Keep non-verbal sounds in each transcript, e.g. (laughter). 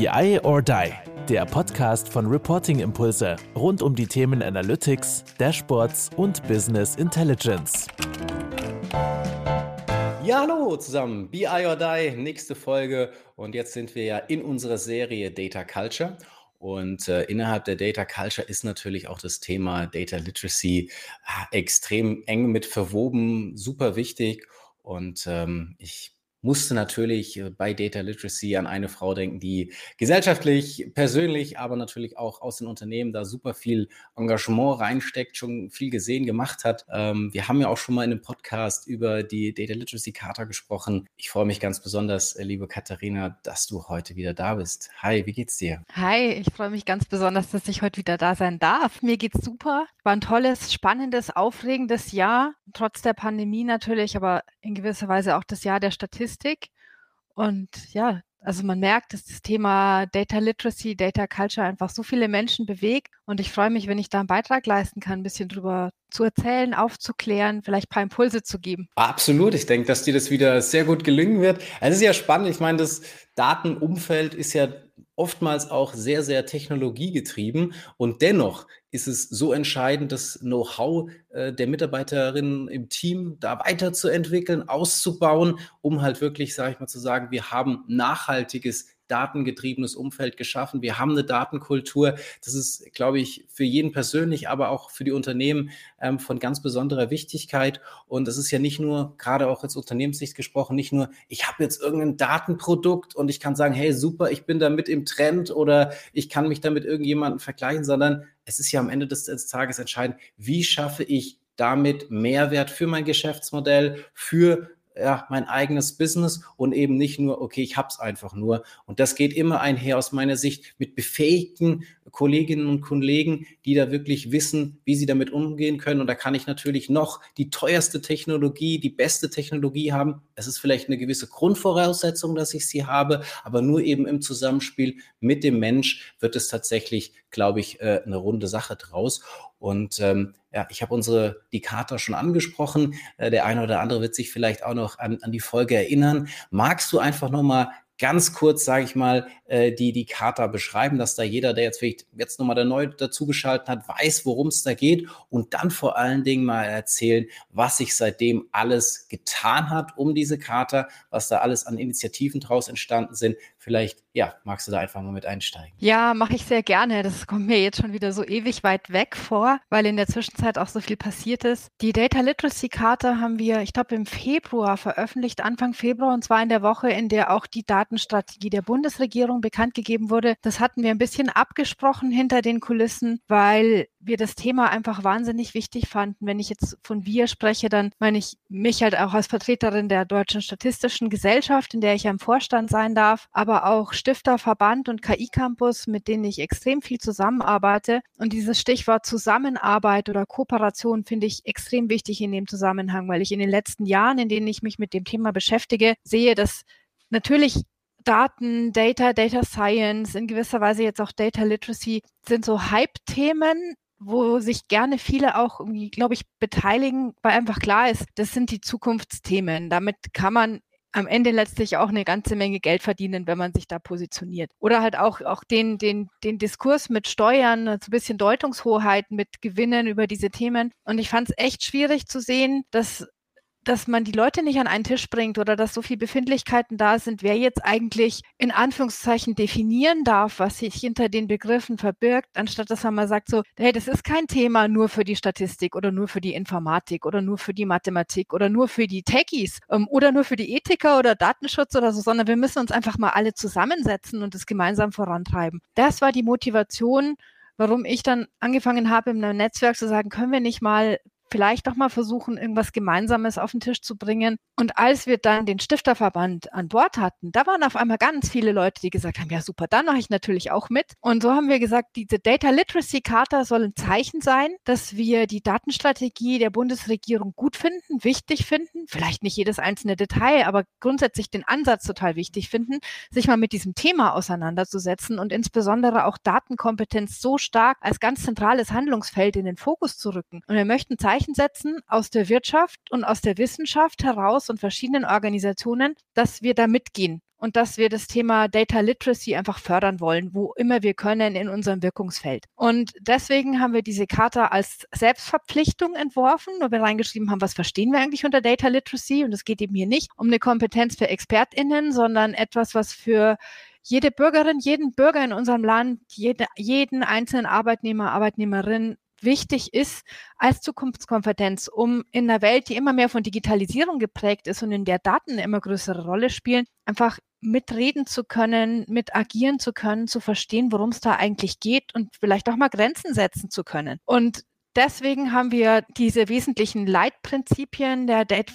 BI or Die, der Podcast von Reporting Impulse rund um die Themen Analytics, Dashboards und Business Intelligence. Ja, hallo zusammen, BI or Die, nächste Folge und jetzt sind wir ja in unserer Serie Data Culture. Und äh, innerhalb der Data Culture ist natürlich auch das Thema Data Literacy äh, extrem eng mit verwoben, super wichtig. Und ähm, ich musste natürlich äh, bei Data Literacy an eine Frau denken, die gesellschaftlich, persönlich, aber natürlich auch aus den Unternehmen da super viel Engagement reinsteckt, schon viel gesehen, gemacht hat. Ähm, wir haben ja auch schon mal in einem Podcast über die Data Literacy Charta gesprochen. Ich freue mich ganz besonders, äh, liebe Katharina, dass du heute wieder da bist. Hi, wie geht's dir? Hi, ich freue mich ganz besonders, dass ich heute wieder da sein darf. Mir geht's super. War ein tolles, spannendes, aufregendes Jahr, trotz der Pandemie natürlich, aber in gewisser Weise auch das Jahr der Statistik. Und ja, also man merkt, dass das Thema Data Literacy, Data Culture einfach so viele Menschen bewegt. Und ich freue mich, wenn ich da einen Beitrag leisten kann, ein bisschen drüber zu erzählen, aufzuklären, vielleicht ein paar Impulse zu geben. Absolut. Ich denke, dass dir das wieder sehr gut gelingen wird. Es ist ja spannend. Ich meine, das Datenumfeld ist ja oftmals auch sehr, sehr technologiegetrieben. Und dennoch ist es so entscheidend, das Know-how äh, der Mitarbeiterinnen im Team da weiterzuentwickeln, auszubauen, um halt wirklich, sage ich mal, zu sagen, wir haben nachhaltiges datengetriebenes Umfeld geschaffen. Wir haben eine Datenkultur. Das ist, glaube ich, für jeden persönlich, aber auch für die Unternehmen ähm, von ganz besonderer Wichtigkeit. Und das ist ja nicht nur, gerade auch als Unternehmenssicht gesprochen, nicht nur, ich habe jetzt irgendein Datenprodukt und ich kann sagen, hey, super, ich bin da mit im Trend oder ich kann mich da mit irgendjemandem vergleichen, sondern es ist ja am Ende des, des Tages entscheidend, wie schaffe ich damit Mehrwert für mein Geschäftsmodell, für ja, mein eigenes Business und eben nicht nur, okay, ich habe es einfach nur. Und das geht immer einher aus meiner Sicht mit befähigten Kolleginnen und Kollegen, die da wirklich wissen, wie sie damit umgehen können. Und da kann ich natürlich noch die teuerste Technologie, die beste Technologie haben. Es ist vielleicht eine gewisse Grundvoraussetzung, dass ich sie habe, aber nur eben im Zusammenspiel mit dem Mensch wird es tatsächlich, glaube ich, äh, eine runde Sache draus. Und ähm, ja, ich habe unsere die Charta schon angesprochen. Äh, der eine oder andere wird sich vielleicht auch noch an, an die Folge erinnern. Magst du einfach noch mal ganz kurz, sage ich mal, äh, die, die Charta beschreiben, dass da jeder, der jetzt vielleicht jetzt nochmal da neu dazugeschaltet hat, weiß, worum es da geht und dann vor allen Dingen mal erzählen, was sich seitdem alles getan hat um diese Charta, was da alles an Initiativen draus entstanden sind. Vielleicht, ja, magst du da einfach mal mit einsteigen? Ja, mache ich sehr gerne. Das kommt mir jetzt schon wieder so ewig weit weg vor, weil in der Zwischenzeit auch so viel passiert ist. Die Data Literacy Charta haben wir, ich glaube, im Februar veröffentlicht, Anfang Februar, und zwar in der Woche, in der auch die Datenstrategie der Bundesregierung bekannt gegeben wurde. Das hatten wir ein bisschen abgesprochen hinter den Kulissen, weil wir das Thema einfach wahnsinnig wichtig fanden. Wenn ich jetzt von wir spreche, dann meine ich mich halt auch als Vertreterin der Deutschen Statistischen Gesellschaft, in der ich ja im Vorstand sein darf, aber auch Stifterverband und KI Campus, mit denen ich extrem viel zusammenarbeite. Und dieses Stichwort Zusammenarbeit oder Kooperation finde ich extrem wichtig in dem Zusammenhang, weil ich in den letzten Jahren, in denen ich mich mit dem Thema beschäftige, sehe, dass natürlich Daten, Data, Data Science, in gewisser Weise jetzt auch Data Literacy sind so Hype-Themen, wo sich gerne viele auch irgendwie, glaube ich, beteiligen, weil einfach klar ist, das sind die Zukunftsthemen. Damit kann man am Ende letztlich auch eine ganze Menge Geld verdienen, wenn man sich da positioniert. Oder halt auch, auch den, den, den Diskurs mit Steuern, so ein bisschen Deutungshoheit mit Gewinnen über diese Themen. Und ich fand es echt schwierig zu sehen, dass dass man die Leute nicht an einen Tisch bringt oder dass so viele Befindlichkeiten da sind, wer jetzt eigentlich in Anführungszeichen definieren darf, was sich hinter den Begriffen verbirgt, anstatt dass man mal sagt so, hey, das ist kein Thema nur für die Statistik oder nur für die Informatik oder nur für die Mathematik oder nur für die Techies ähm, oder nur für die Ethiker oder Datenschutz oder so, sondern wir müssen uns einfach mal alle zusammensetzen und es gemeinsam vorantreiben. Das war die Motivation, warum ich dann angefangen habe, einem Netzwerk zu sagen, können wir nicht mal vielleicht doch mal versuchen, irgendwas Gemeinsames auf den Tisch zu bringen. Und als wir dann den Stifterverband an Bord hatten, da waren auf einmal ganz viele Leute, die gesagt haben, ja super, dann mache ich natürlich auch mit. Und so haben wir gesagt, diese Data Literacy Charta soll ein Zeichen sein, dass wir die Datenstrategie der Bundesregierung gut finden, wichtig finden, vielleicht nicht jedes einzelne Detail, aber grundsätzlich den Ansatz total wichtig finden, sich mal mit diesem Thema auseinanderzusetzen und insbesondere auch Datenkompetenz so stark als ganz zentrales Handlungsfeld in den Fokus zu rücken. Und wir möchten Zeichen Zeichen setzen aus der Wirtschaft und aus der Wissenschaft heraus und verschiedenen Organisationen, dass wir da mitgehen und dass wir das Thema Data Literacy einfach fördern wollen, wo immer wir können in unserem Wirkungsfeld. Und deswegen haben wir diese Charta als Selbstverpflichtung entworfen, wo wir reingeschrieben haben, was verstehen wir eigentlich unter Data Literacy? Und es geht eben hier nicht um eine Kompetenz für ExpertInnen, sondern etwas, was für jede Bürgerin, jeden Bürger in unserem Land, jede, jeden einzelnen Arbeitnehmer, Arbeitnehmerin wichtig ist als Zukunftskompetenz, um in einer Welt, die immer mehr von Digitalisierung geprägt ist und in der Daten eine immer größere Rolle spielen, einfach mitreden zu können, mit agieren zu können, zu verstehen, worum es da eigentlich geht und vielleicht auch mal Grenzen setzen zu können. Und deswegen haben wir diese wesentlichen Leitprinzipien der Data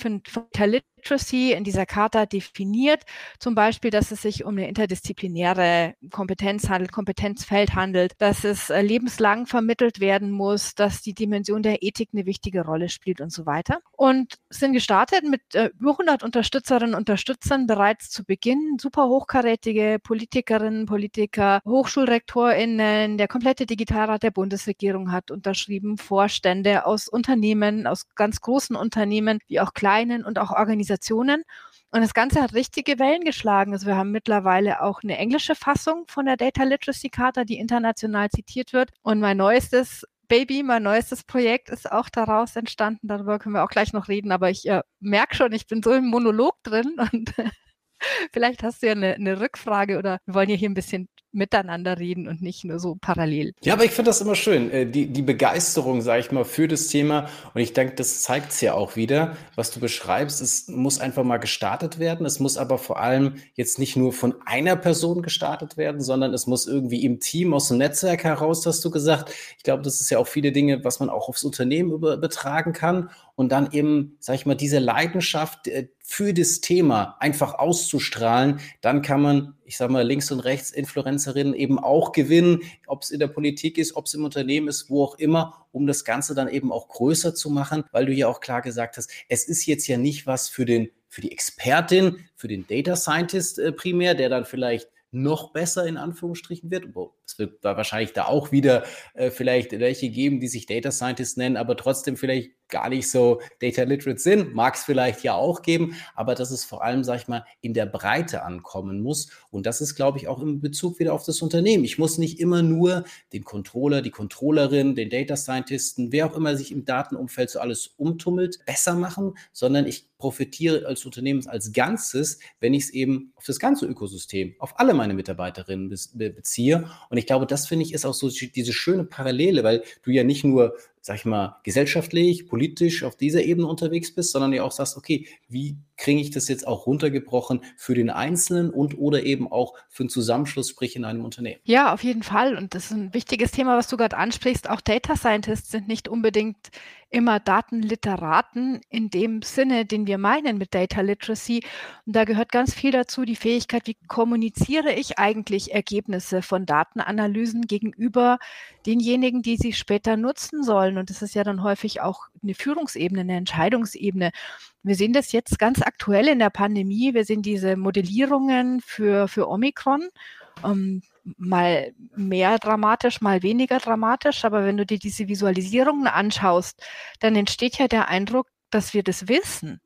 Literacy in dieser Charta definiert. Zum Beispiel, dass es sich um eine interdisziplinäre Kompetenz handelt, Kompetenzfeld handelt, dass es äh, lebenslang vermittelt werden muss, dass die Dimension der Ethik eine wichtige Rolle spielt und so weiter. Und sind gestartet mit äh, über 100 Unterstützerinnen und Unterstützern bereits zu Beginn. Super hochkarätige Politikerinnen, Politiker, HochschulrektorInnen, der komplette Digitalrat der Bundesregierung hat unterschrieben, Vorstände aus Unternehmen, aus ganz großen Unternehmen, wie auch kleinen und auch Organisationen Organisationen. Und das Ganze hat richtige Wellen geschlagen. Also wir haben mittlerweile auch eine englische Fassung von der Data Literacy Charta, die international zitiert wird. Und mein neuestes Baby, mein neuestes Projekt ist auch daraus entstanden. Darüber können wir auch gleich noch reden. Aber ich äh, merke schon, ich bin so im Monolog drin (laughs) und (laughs) vielleicht hast du ja eine, eine Rückfrage oder wir wollen ja hier ein bisschen miteinander reden und nicht nur so parallel. Ja, aber ich finde das immer schön, äh, die, die Begeisterung, sage ich mal, für das Thema. Und ich denke, das zeigt es ja auch wieder, was du beschreibst. Es muss einfach mal gestartet werden. Es muss aber vor allem jetzt nicht nur von einer Person gestartet werden, sondern es muss irgendwie im Team, aus dem Netzwerk heraus, hast du gesagt. Ich glaube, das ist ja auch viele Dinge, was man auch aufs Unternehmen übertragen kann und dann eben, sag ich mal, diese Leidenschaft äh, für das Thema einfach auszustrahlen, dann kann man, ich sag mal, links und rechts Influencerinnen eben auch gewinnen, ob es in der Politik ist, ob es im Unternehmen ist, wo auch immer, um das Ganze dann eben auch größer zu machen, weil du ja auch klar gesagt hast, es ist jetzt ja nicht was für den für die Expertin, für den Data Scientist äh, primär, der dann vielleicht noch besser in Anführungsstrichen wird. Es wird wahrscheinlich da auch wieder äh, vielleicht welche geben, die sich Data Scientist nennen, aber trotzdem vielleicht gar nicht so Data Literate sind. Mag es vielleicht ja auch geben, aber dass es vor allem, sag ich mal, in der Breite ankommen muss. Und das ist, glaube ich, auch im Bezug wieder auf das Unternehmen. Ich muss nicht immer nur den Controller, die Controllerin, den Data Scientisten, wer auch immer sich im Datenumfeld so alles umtummelt, besser machen, sondern ich profitiere als Unternehmen als Ganzes, wenn ich es eben auf das ganze Ökosystem, auf alle meine Mitarbeiterinnen beziehe. Und ich glaube, das finde ich ist auch so diese schöne Parallele, weil du ja nicht nur sag ich mal, gesellschaftlich, politisch auf dieser Ebene unterwegs bist, sondern ja auch sagst, okay, wie kriege ich das jetzt auch runtergebrochen für den Einzelnen und oder eben auch für einen Zusammenschluss, sprich in einem Unternehmen? Ja, auf jeden Fall. Und das ist ein wichtiges Thema, was du gerade ansprichst. Auch Data Scientists sind nicht unbedingt immer Datenliteraten in dem Sinne, den wir meinen mit Data Literacy. Und da gehört ganz viel dazu, die Fähigkeit, wie kommuniziere ich eigentlich Ergebnisse von Datenanalysen gegenüber denjenigen, die sie später nutzen sollen. Und das ist ja dann häufig auch eine Führungsebene, eine Entscheidungsebene. Wir sehen das jetzt ganz aktuell in der Pandemie. Wir sehen diese Modellierungen für, für Omikron. Ähm, mal mehr dramatisch, mal weniger dramatisch. Aber wenn du dir diese Visualisierungen anschaust, dann entsteht ja der Eindruck, dass wir das wissen.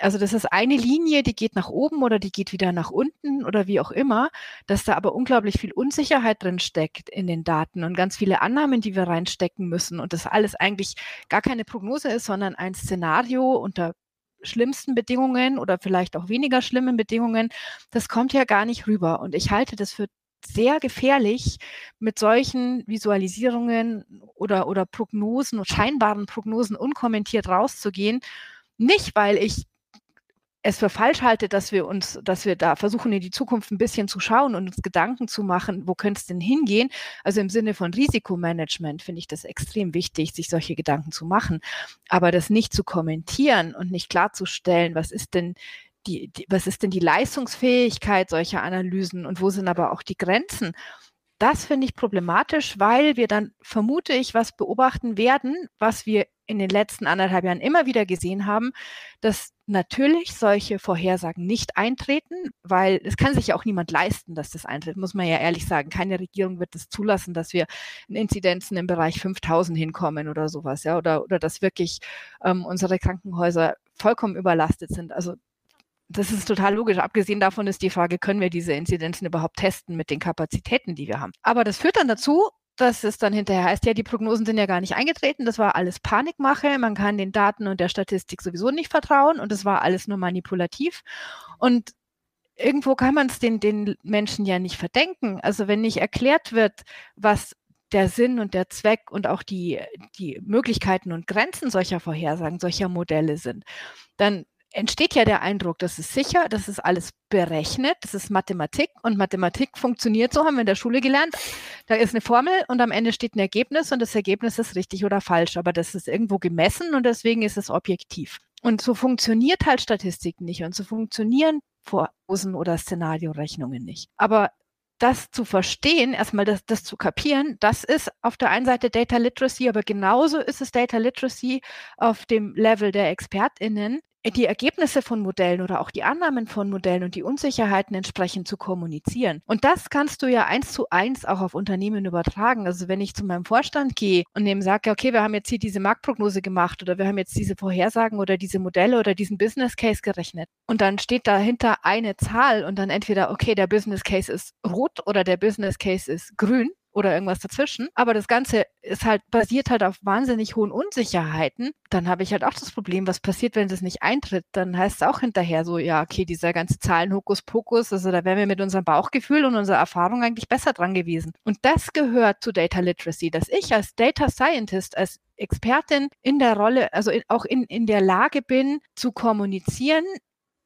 Also das ist eine Linie, die geht nach oben oder die geht wieder nach unten oder wie auch immer, dass da aber unglaublich viel Unsicherheit drin steckt in den Daten und ganz viele Annahmen, die wir reinstecken müssen und das alles eigentlich gar keine Prognose ist, sondern ein Szenario unter schlimmsten Bedingungen oder vielleicht auch weniger schlimmen Bedingungen, das kommt ja gar nicht rüber. Und ich halte das für sehr gefährlich, mit solchen Visualisierungen oder, oder Prognosen, scheinbaren Prognosen unkommentiert rauszugehen. Nicht, weil ich es für falsch halte, dass wir uns, dass wir da versuchen, in die Zukunft ein bisschen zu schauen und uns Gedanken zu machen, wo könnte es denn hingehen? Also im Sinne von Risikomanagement finde ich das extrem wichtig, sich solche Gedanken zu machen. Aber das nicht zu kommentieren und nicht klarzustellen, was ist denn die, die was ist denn die Leistungsfähigkeit solcher Analysen und wo sind aber auch die Grenzen? Das finde ich problematisch, weil wir dann, vermute ich, was beobachten werden, was wir in den letzten anderthalb Jahren immer wieder gesehen haben, dass natürlich solche Vorhersagen nicht eintreten, weil es kann sich ja auch niemand leisten, dass das eintritt, muss man ja ehrlich sagen. Keine Regierung wird es zulassen, dass wir in Inzidenzen im Bereich 5000 hinkommen oder sowas, ja, oder, oder dass wirklich ähm, unsere Krankenhäuser vollkommen überlastet sind. Also das ist total logisch. Abgesehen davon ist die Frage, können wir diese Inzidenzen überhaupt testen mit den Kapazitäten, die wir haben? Aber das führt dann dazu, dass es dann hinterher heißt, ja, die Prognosen sind ja gar nicht eingetreten, das war alles Panikmache, man kann den Daten und der Statistik sowieso nicht vertrauen und es war alles nur manipulativ. Und irgendwo kann man es den, den Menschen ja nicht verdenken. Also wenn nicht erklärt wird, was der Sinn und der Zweck und auch die, die Möglichkeiten und Grenzen solcher Vorhersagen, solcher Modelle sind, dann entsteht ja der Eindruck, das ist sicher, das ist alles berechnet, das ist Mathematik und Mathematik funktioniert so, haben wir in der Schule gelernt. Da ist eine Formel und am Ende steht ein Ergebnis und das Ergebnis ist richtig oder falsch, aber das ist irgendwo gemessen und deswegen ist es objektiv. Und so funktioniert halt Statistik nicht und so funktionieren Prognosen oder Szenariorechnungen nicht. Aber das zu verstehen, erstmal das, das zu kapieren, das ist auf der einen Seite Data Literacy, aber genauso ist es Data Literacy auf dem Level der ExpertInnen, die Ergebnisse von Modellen oder auch die Annahmen von Modellen und die Unsicherheiten entsprechend zu kommunizieren. Und das kannst du ja eins zu eins auch auf Unternehmen übertragen. Also wenn ich zu meinem Vorstand gehe und dem sage, okay, wir haben jetzt hier diese Marktprognose gemacht oder wir haben jetzt diese Vorhersagen oder diese Modelle oder diesen Business Case gerechnet und dann steht dahinter eine Zahl und dann entweder, okay, der Business Case ist rot oder der Business Case ist grün, oder irgendwas dazwischen. Aber das Ganze ist halt, basiert halt auf wahnsinnig hohen Unsicherheiten. Dann habe ich halt auch das Problem, was passiert, wenn das nicht eintritt? Dann heißt es auch hinterher so, ja, okay, dieser ganze Zahlenhokuspokus, also da wären wir mit unserem Bauchgefühl und unserer Erfahrung eigentlich besser dran gewesen. Und das gehört zu Data Literacy, dass ich als Data Scientist, als Expertin in der Rolle, also in, auch in, in der Lage bin, zu kommunizieren,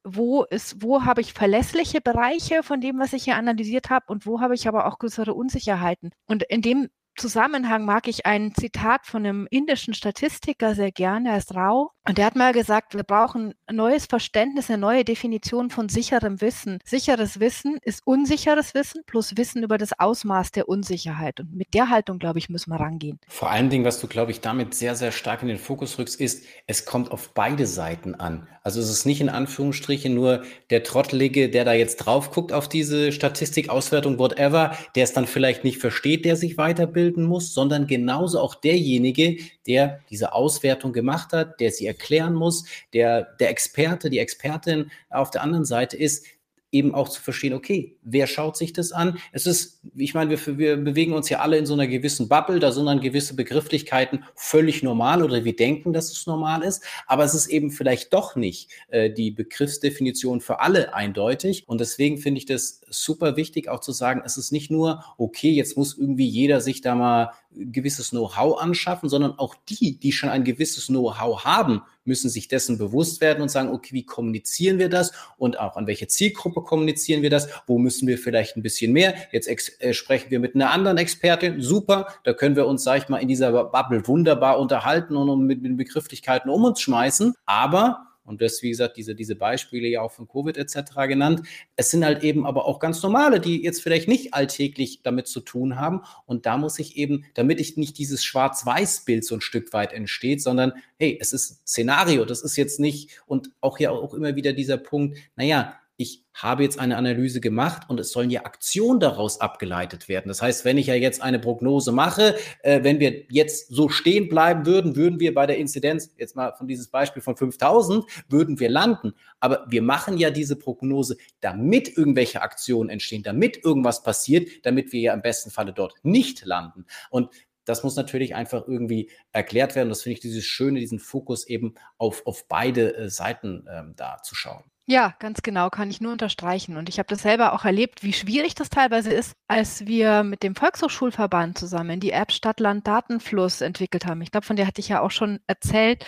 wo ist, wo habe ich verlässliche Bereiche von dem, was ich hier analysiert habe und wo habe ich aber auch größere Unsicherheiten. Und in dem Zusammenhang mag ich ein Zitat von einem indischen Statistiker sehr gerne, er ist Rao. Und der hat mal gesagt, wir brauchen ein neues Verständnis, eine neue Definition von sicherem Wissen. Sicheres Wissen ist unsicheres Wissen plus Wissen über das Ausmaß der Unsicherheit. Und mit der Haltung, glaube ich, müssen wir rangehen. Vor allen Dingen, was du, glaube ich, damit sehr, sehr stark in den Fokus rückst, ist, es kommt auf beide Seiten an. Also es ist nicht in Anführungsstrichen nur der Trottelige, der da jetzt drauf guckt auf diese Statistik, Auswertung, whatever, der es dann vielleicht nicht versteht, der sich weiterbildet abbilden muss, sondern genauso auch derjenige, der diese Auswertung gemacht hat, der sie erklären muss, der der Experte, die Expertin auf der anderen Seite ist, eben auch zu verstehen, okay, wer schaut sich das an? Es ist, ich meine, wir, wir bewegen uns ja alle in so einer gewissen Bubble, da sind dann gewisse Begrifflichkeiten völlig normal oder wir denken, dass es normal ist, aber es ist eben vielleicht doch nicht äh, die Begriffsdefinition für alle eindeutig und deswegen finde ich das super wichtig auch zu sagen, es ist nicht nur, okay, jetzt muss irgendwie jeder sich da mal gewisses Know-how anschaffen, sondern auch die, die schon ein gewisses Know-how haben, müssen sich dessen bewusst werden und sagen, okay, wie kommunizieren wir das? Und auch an welche Zielgruppe kommunizieren wir das, wo müssen wir vielleicht ein bisschen mehr. Jetzt äh, sprechen wir mit einer anderen Expertin, super, da können wir uns, sag ich mal, in dieser Bubble wunderbar unterhalten und mit, mit Begrifflichkeiten um uns schmeißen, aber und das, wie gesagt, diese, diese Beispiele ja auch von Covid etc. genannt. Es sind halt eben aber auch ganz normale, die jetzt vielleicht nicht alltäglich damit zu tun haben. Und da muss ich eben, damit ich nicht dieses Schwarz-Weiß-Bild so ein Stück weit entsteht, sondern hey, es ist Szenario, das ist jetzt nicht, und auch ja auch immer wieder dieser Punkt, naja, ich habe jetzt eine Analyse gemacht und es sollen ja Aktionen daraus abgeleitet werden. Das heißt, wenn ich ja jetzt eine Prognose mache, äh, wenn wir jetzt so stehen bleiben würden, würden wir bei der Inzidenz, jetzt mal von dieses Beispiel von 5000, würden wir landen. Aber wir machen ja diese Prognose, damit irgendwelche Aktionen entstehen, damit irgendwas passiert, damit wir ja im besten Falle dort nicht landen. Und das muss natürlich einfach irgendwie erklärt werden. Das finde ich dieses Schöne, diesen Fokus eben auf, auf beide äh, Seiten ähm, da zu schauen. Ja, ganz genau, kann ich nur unterstreichen. Und ich habe das selber auch erlebt, wie schwierig das teilweise ist, als wir mit dem Volkshochschulverband zusammen die App Stadtland Datenfluss entwickelt haben. Ich glaube, von der hatte ich ja auch schon erzählt,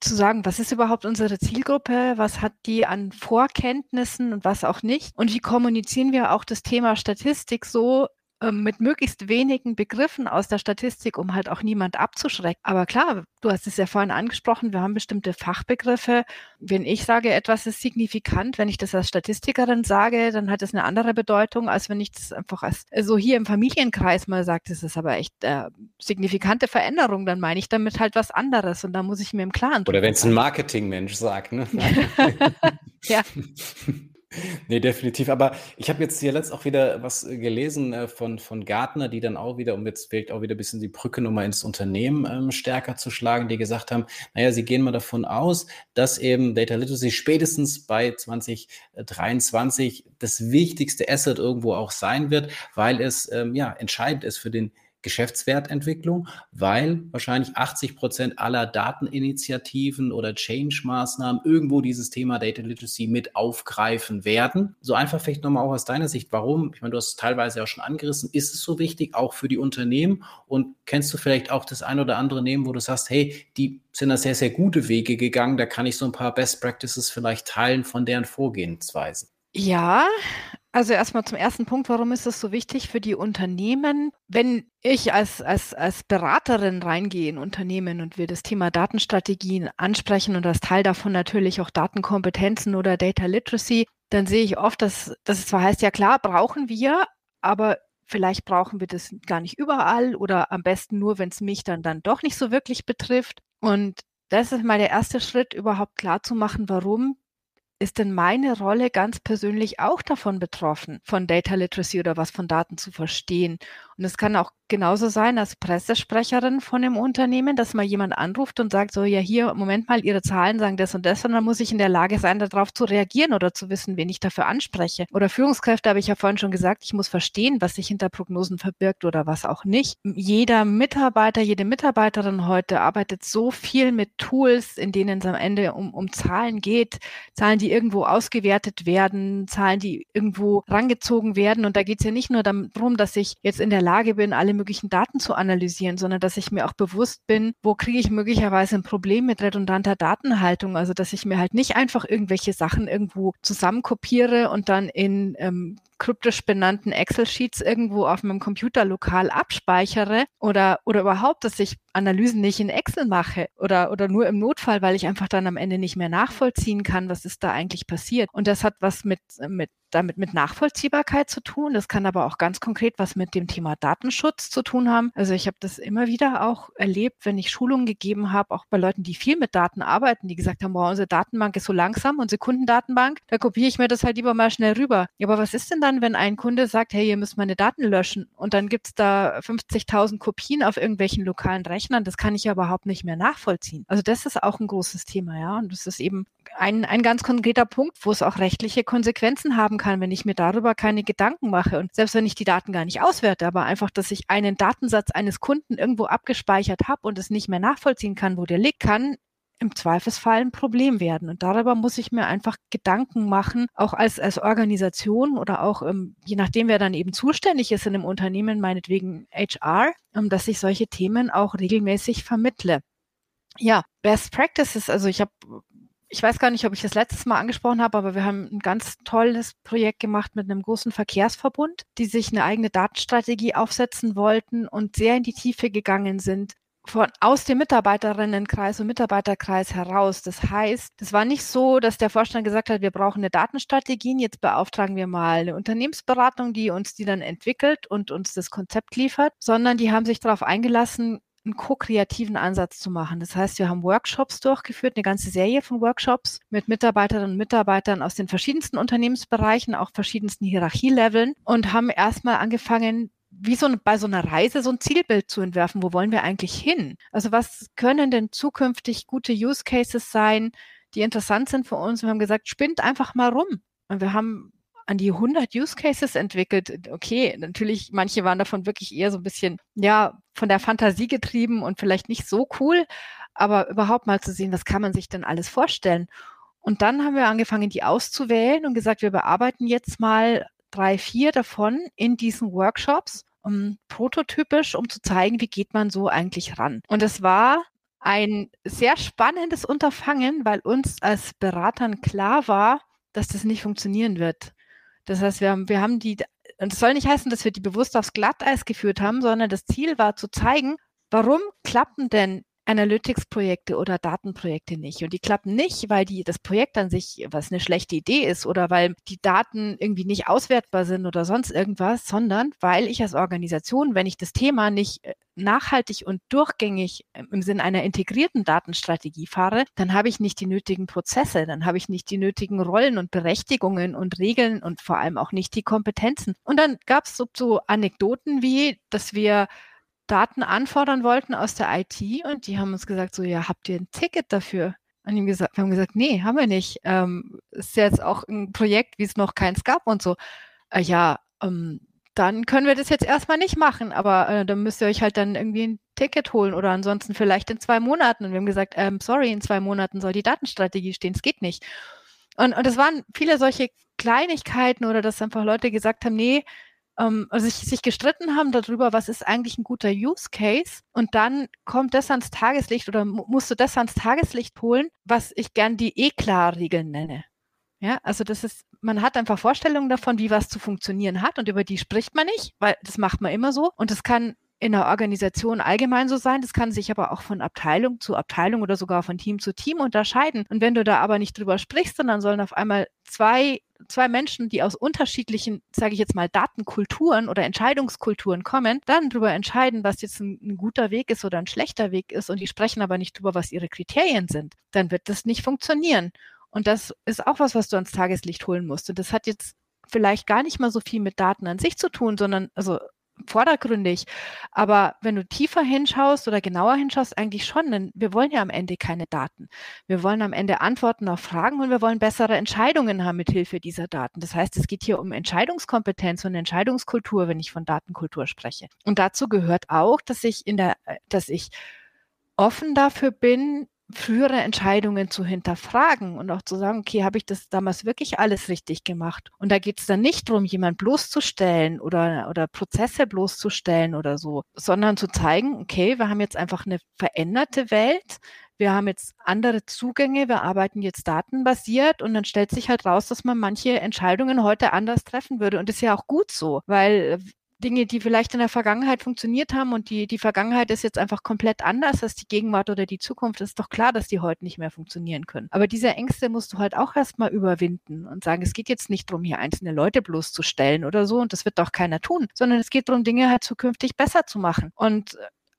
zu sagen, was ist überhaupt unsere Zielgruppe, was hat die an Vorkenntnissen und was auch nicht. Und wie kommunizieren wir auch das Thema Statistik so, mit möglichst wenigen Begriffen aus der Statistik, um halt auch niemand abzuschrecken. Aber klar, du hast es ja vorhin angesprochen, wir haben bestimmte Fachbegriffe. Wenn ich sage, etwas ist signifikant, wenn ich das als Statistikerin sage, dann hat es eine andere Bedeutung, als wenn ich das einfach als so hier im Familienkreis mal sage, das ist aber echt äh, signifikante Veränderung, dann meine ich damit halt was anderes und da muss ich mir im Klaren Oder wenn es ein Marketingmensch sagt, ne? (laughs) ja. (laughs) Nee, definitiv. Aber ich habe jetzt hier letzt auch wieder was äh, gelesen äh, von, von Gartner, die dann auch wieder, um jetzt vielleicht auch wieder ein bisschen die Brücke nochmal ins Unternehmen ähm, stärker zu schlagen, die gesagt haben, naja, sie gehen mal davon aus, dass eben Data Literacy spätestens bei 2023 das wichtigste Asset irgendwo auch sein wird, weil es ähm, ja entscheidend ist für den Geschäftswertentwicklung, weil wahrscheinlich 80 Prozent aller Dateninitiativen oder Change-Maßnahmen irgendwo dieses Thema Data Literacy mit aufgreifen werden. So einfach vielleicht nochmal auch aus deiner Sicht, warum, ich meine, du hast es teilweise auch schon angerissen, ist es so wichtig, auch für die Unternehmen? Und kennst du vielleicht auch das ein oder andere Nehmen, wo du sagst, hey, die sind da sehr, sehr gute Wege gegangen, da kann ich so ein paar Best Practices vielleicht teilen von deren Vorgehensweisen? Ja, also erstmal zum ersten Punkt, warum ist es so wichtig für die Unternehmen? Wenn ich als, als, als Beraterin reingehe in Unternehmen und wir das Thema Datenstrategien ansprechen und als Teil davon natürlich auch Datenkompetenzen oder Data Literacy, dann sehe ich oft, dass, dass es zwar heißt, ja klar, brauchen wir, aber vielleicht brauchen wir das gar nicht überall oder am besten nur, wenn es mich dann, dann doch nicht so wirklich betrifft. Und das ist mal der erste Schritt, überhaupt klar zu machen, warum ist denn meine Rolle ganz persönlich auch davon betroffen, von Data Literacy oder was von Daten zu verstehen? Und es kann auch genauso sein als Pressesprecherin von dem Unternehmen, dass mal jemand anruft und sagt so, ja hier, Moment mal, Ihre Zahlen sagen das und das, und dann muss ich in der Lage sein, darauf zu reagieren oder zu wissen, wen ich dafür anspreche. Oder Führungskräfte habe ich ja vorhin schon gesagt, ich muss verstehen, was sich hinter Prognosen verbirgt oder was auch nicht. Jeder Mitarbeiter, jede Mitarbeiterin heute arbeitet so viel mit Tools, in denen es am Ende um, um Zahlen geht, Zahlen, die irgendwo ausgewertet werden, Zahlen, die irgendwo rangezogen werden. Und da geht es ja nicht nur darum, dass ich jetzt in der Lage bin, alle möglichen Daten zu analysieren, sondern dass ich mir auch bewusst bin, wo kriege ich möglicherweise ein Problem mit redundanter Datenhaltung. Also dass ich mir halt nicht einfach irgendwelche Sachen irgendwo zusammenkopiere und dann in ähm, kryptisch benannten Excel-Sheets irgendwo auf meinem Computer lokal abspeichere oder, oder überhaupt, dass ich Analysen nicht in Excel mache oder, oder nur im Notfall, weil ich einfach dann am Ende nicht mehr nachvollziehen kann, was ist da eigentlich passiert. Und das hat was mit, mit damit mit Nachvollziehbarkeit zu tun. Das kann aber auch ganz konkret was mit dem Thema Datenschutz zu tun haben. Also ich habe das immer wieder auch erlebt, wenn ich Schulungen gegeben habe, auch bei Leuten, die viel mit Daten arbeiten, die gesagt haben, boah, unsere Datenbank ist so langsam, unsere Kundendatenbank, da kopiere ich mir das halt lieber mal schnell rüber. Aber was ist denn dann, wenn ein Kunde sagt, hey, ihr müsst meine Daten löschen und dann gibt es da 50.000 Kopien auf irgendwelchen lokalen Rechnern? Das kann ich ja überhaupt nicht mehr nachvollziehen. Also das ist auch ein großes Thema, ja. Und das ist eben ein, ein ganz konkreter Punkt, wo es auch rechtliche Konsequenzen haben kann, wenn ich mir darüber keine Gedanken mache. Und selbst wenn ich die Daten gar nicht auswerte, aber einfach, dass ich einen Datensatz eines Kunden irgendwo abgespeichert habe und es nicht mehr nachvollziehen kann, wo der liegt, kann im Zweifelsfall ein Problem werden. Und darüber muss ich mir einfach Gedanken machen, auch als, als Organisation oder auch, ähm, je nachdem, wer dann eben zuständig ist in einem Unternehmen, meinetwegen HR, ähm, dass ich solche Themen auch regelmäßig vermittle. Ja, Best Practices, also ich habe ich weiß gar nicht, ob ich das letztes Mal angesprochen habe, aber wir haben ein ganz tolles Projekt gemacht mit einem großen Verkehrsverbund, die sich eine eigene Datenstrategie aufsetzen wollten und sehr in die Tiefe gegangen sind. Von, aus dem Mitarbeiterinnenkreis und Mitarbeiterkreis heraus. Das heißt, es war nicht so, dass der Vorstand gesagt hat, wir brauchen eine Datenstrategie, jetzt beauftragen wir mal eine Unternehmensberatung, die uns die dann entwickelt und uns das Konzept liefert, sondern die haben sich darauf eingelassen, einen ko-kreativen Ansatz zu machen. Das heißt, wir haben Workshops durchgeführt, eine ganze Serie von Workshops mit Mitarbeiterinnen und Mitarbeitern aus den verschiedensten Unternehmensbereichen, auch verschiedensten Hierarchieleveln und haben erstmal angefangen, wie so bei so einer Reise so ein Zielbild zu entwerfen. Wo wollen wir eigentlich hin? Also was können denn zukünftig gute Use Cases sein, die interessant sind für uns? Wir haben gesagt, spinnt einfach mal rum. Und wir haben an die 100 Use Cases entwickelt. Okay, natürlich, manche waren davon wirklich eher so ein bisschen, ja, von der Fantasie getrieben und vielleicht nicht so cool, aber überhaupt mal zu sehen, was kann man sich denn alles vorstellen. Und dann haben wir angefangen, die auszuwählen und gesagt, wir bearbeiten jetzt mal drei, vier davon in diesen Workshops, um, prototypisch, um zu zeigen, wie geht man so eigentlich ran. Und es war ein sehr spannendes Unterfangen, weil uns als Beratern klar war, dass das nicht funktionieren wird. Das heißt, wir haben, wir haben die, und das soll nicht heißen, dass wir die bewusst aufs Glatteis geführt haben, sondern das Ziel war zu zeigen, warum klappen denn Analytics-Projekte oder Datenprojekte nicht. Und die klappen nicht, weil die, das Projekt an sich, was eine schlechte Idee ist oder weil die Daten irgendwie nicht auswertbar sind oder sonst irgendwas, sondern weil ich als Organisation, wenn ich das Thema nicht äh, nachhaltig und durchgängig im Sinn einer integrierten Datenstrategie fahre, dann habe ich nicht die nötigen Prozesse, dann habe ich nicht die nötigen Rollen und Berechtigungen und Regeln und vor allem auch nicht die Kompetenzen. Und dann gab es so, so Anekdoten wie, dass wir Daten anfordern wollten aus der IT und die haben uns gesagt, so, ja, habt ihr ein Ticket dafür? Und wir haben gesagt, nee, haben wir nicht. Ähm, ist jetzt auch ein Projekt, wie es noch keins gab und so. Äh, ja, ähm, dann können wir das jetzt erstmal nicht machen, aber äh, dann müsst ihr euch halt dann irgendwie ein Ticket holen oder ansonsten vielleicht in zwei Monaten. Und wir haben gesagt, ähm, sorry, in zwei Monaten soll die Datenstrategie stehen, es geht nicht. Und, und es waren viele solche Kleinigkeiten oder dass einfach Leute gesagt haben, nee, ähm, also sich, sich gestritten haben darüber, was ist eigentlich ein guter Use Case und dann kommt das ans Tageslicht oder musst du das ans Tageslicht holen, was ich gern die E-Klar-Regeln nenne. Ja, also das ist, man hat einfach Vorstellungen davon, wie was zu funktionieren hat und über die spricht man nicht, weil das macht man immer so und das kann in der Organisation allgemein so sein. Das kann sich aber auch von Abteilung zu Abteilung oder sogar von Team zu Team unterscheiden. Und wenn du da aber nicht drüber sprichst, dann sollen auf einmal zwei, zwei Menschen, die aus unterschiedlichen, sage ich jetzt mal, Datenkulturen oder Entscheidungskulturen kommen, dann darüber entscheiden, was jetzt ein, ein guter Weg ist oder ein schlechter Weg ist. Und die sprechen aber nicht drüber, was ihre Kriterien sind. Dann wird das nicht funktionieren. Und das ist auch was, was du ans Tageslicht holen musst. Und das hat jetzt vielleicht gar nicht mal so viel mit Daten an sich zu tun, sondern also vordergründig. Aber wenn du tiefer hinschaust oder genauer hinschaust, eigentlich schon, denn wir wollen ja am Ende keine Daten. Wir wollen am Ende Antworten auf Fragen und wir wollen bessere Entscheidungen haben mit Hilfe dieser Daten. Das heißt, es geht hier um Entscheidungskompetenz und Entscheidungskultur, wenn ich von Datenkultur spreche. Und dazu gehört auch, dass ich in der, dass ich offen dafür bin, frühere Entscheidungen zu hinterfragen und auch zu sagen, okay, habe ich das damals wirklich alles richtig gemacht? Und da geht es dann nicht darum, jemand bloßzustellen oder, oder Prozesse bloßzustellen oder so, sondern zu zeigen, okay, wir haben jetzt einfach eine veränderte Welt. Wir haben jetzt andere Zugänge, wir arbeiten jetzt datenbasiert und dann stellt sich halt raus, dass man manche Entscheidungen heute anders treffen würde. Und das ist ja auch gut so, weil Dinge, die vielleicht in der Vergangenheit funktioniert haben und die, die Vergangenheit ist jetzt einfach komplett anders als die Gegenwart oder die Zukunft, ist doch klar, dass die heute nicht mehr funktionieren können. Aber diese Ängste musst du halt auch erstmal überwinden und sagen, es geht jetzt nicht darum, hier einzelne Leute bloßzustellen oder so und das wird doch keiner tun, sondern es geht darum, Dinge halt zukünftig besser zu machen. Und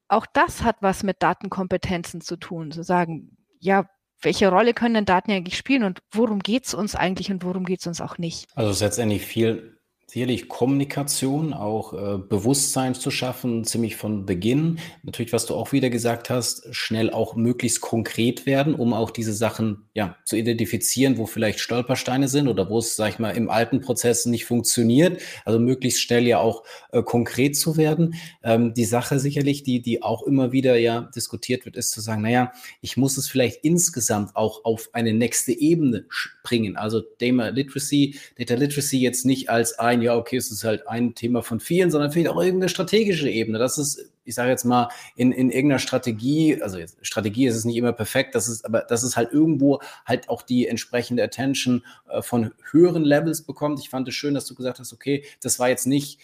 auch das hat was mit Datenkompetenzen zu tun, zu sagen, ja, welche Rolle können denn Daten eigentlich spielen und worum geht es uns eigentlich und worum geht es uns auch nicht? Also es ist letztendlich viel Sicherlich Kommunikation, auch äh, Bewusstsein zu schaffen, ziemlich von Beginn. Natürlich, was du auch wieder gesagt hast, schnell auch möglichst konkret werden, um auch diese Sachen ja, zu identifizieren, wo vielleicht Stolpersteine sind oder wo es, sag ich mal, im alten Prozess nicht funktioniert. Also möglichst schnell ja auch äh, konkret zu werden. Ähm, die Sache sicherlich, die, die auch immer wieder ja diskutiert wird, ist zu sagen, naja, ich muss es vielleicht insgesamt auch auf eine nächste Ebene bringen. Also Data Literacy, Data Literacy jetzt nicht als ein ja, okay, es ist halt ein Thema von vielen, sondern vielleicht auch irgendeine strategische Ebene. Das ist, ich sage jetzt mal, in, in irgendeiner Strategie, also Strategie ist es nicht immer perfekt, das ist, aber dass es halt irgendwo halt auch die entsprechende Attention äh, von höheren Levels bekommt. Ich fand es schön, dass du gesagt hast, okay, das war jetzt nicht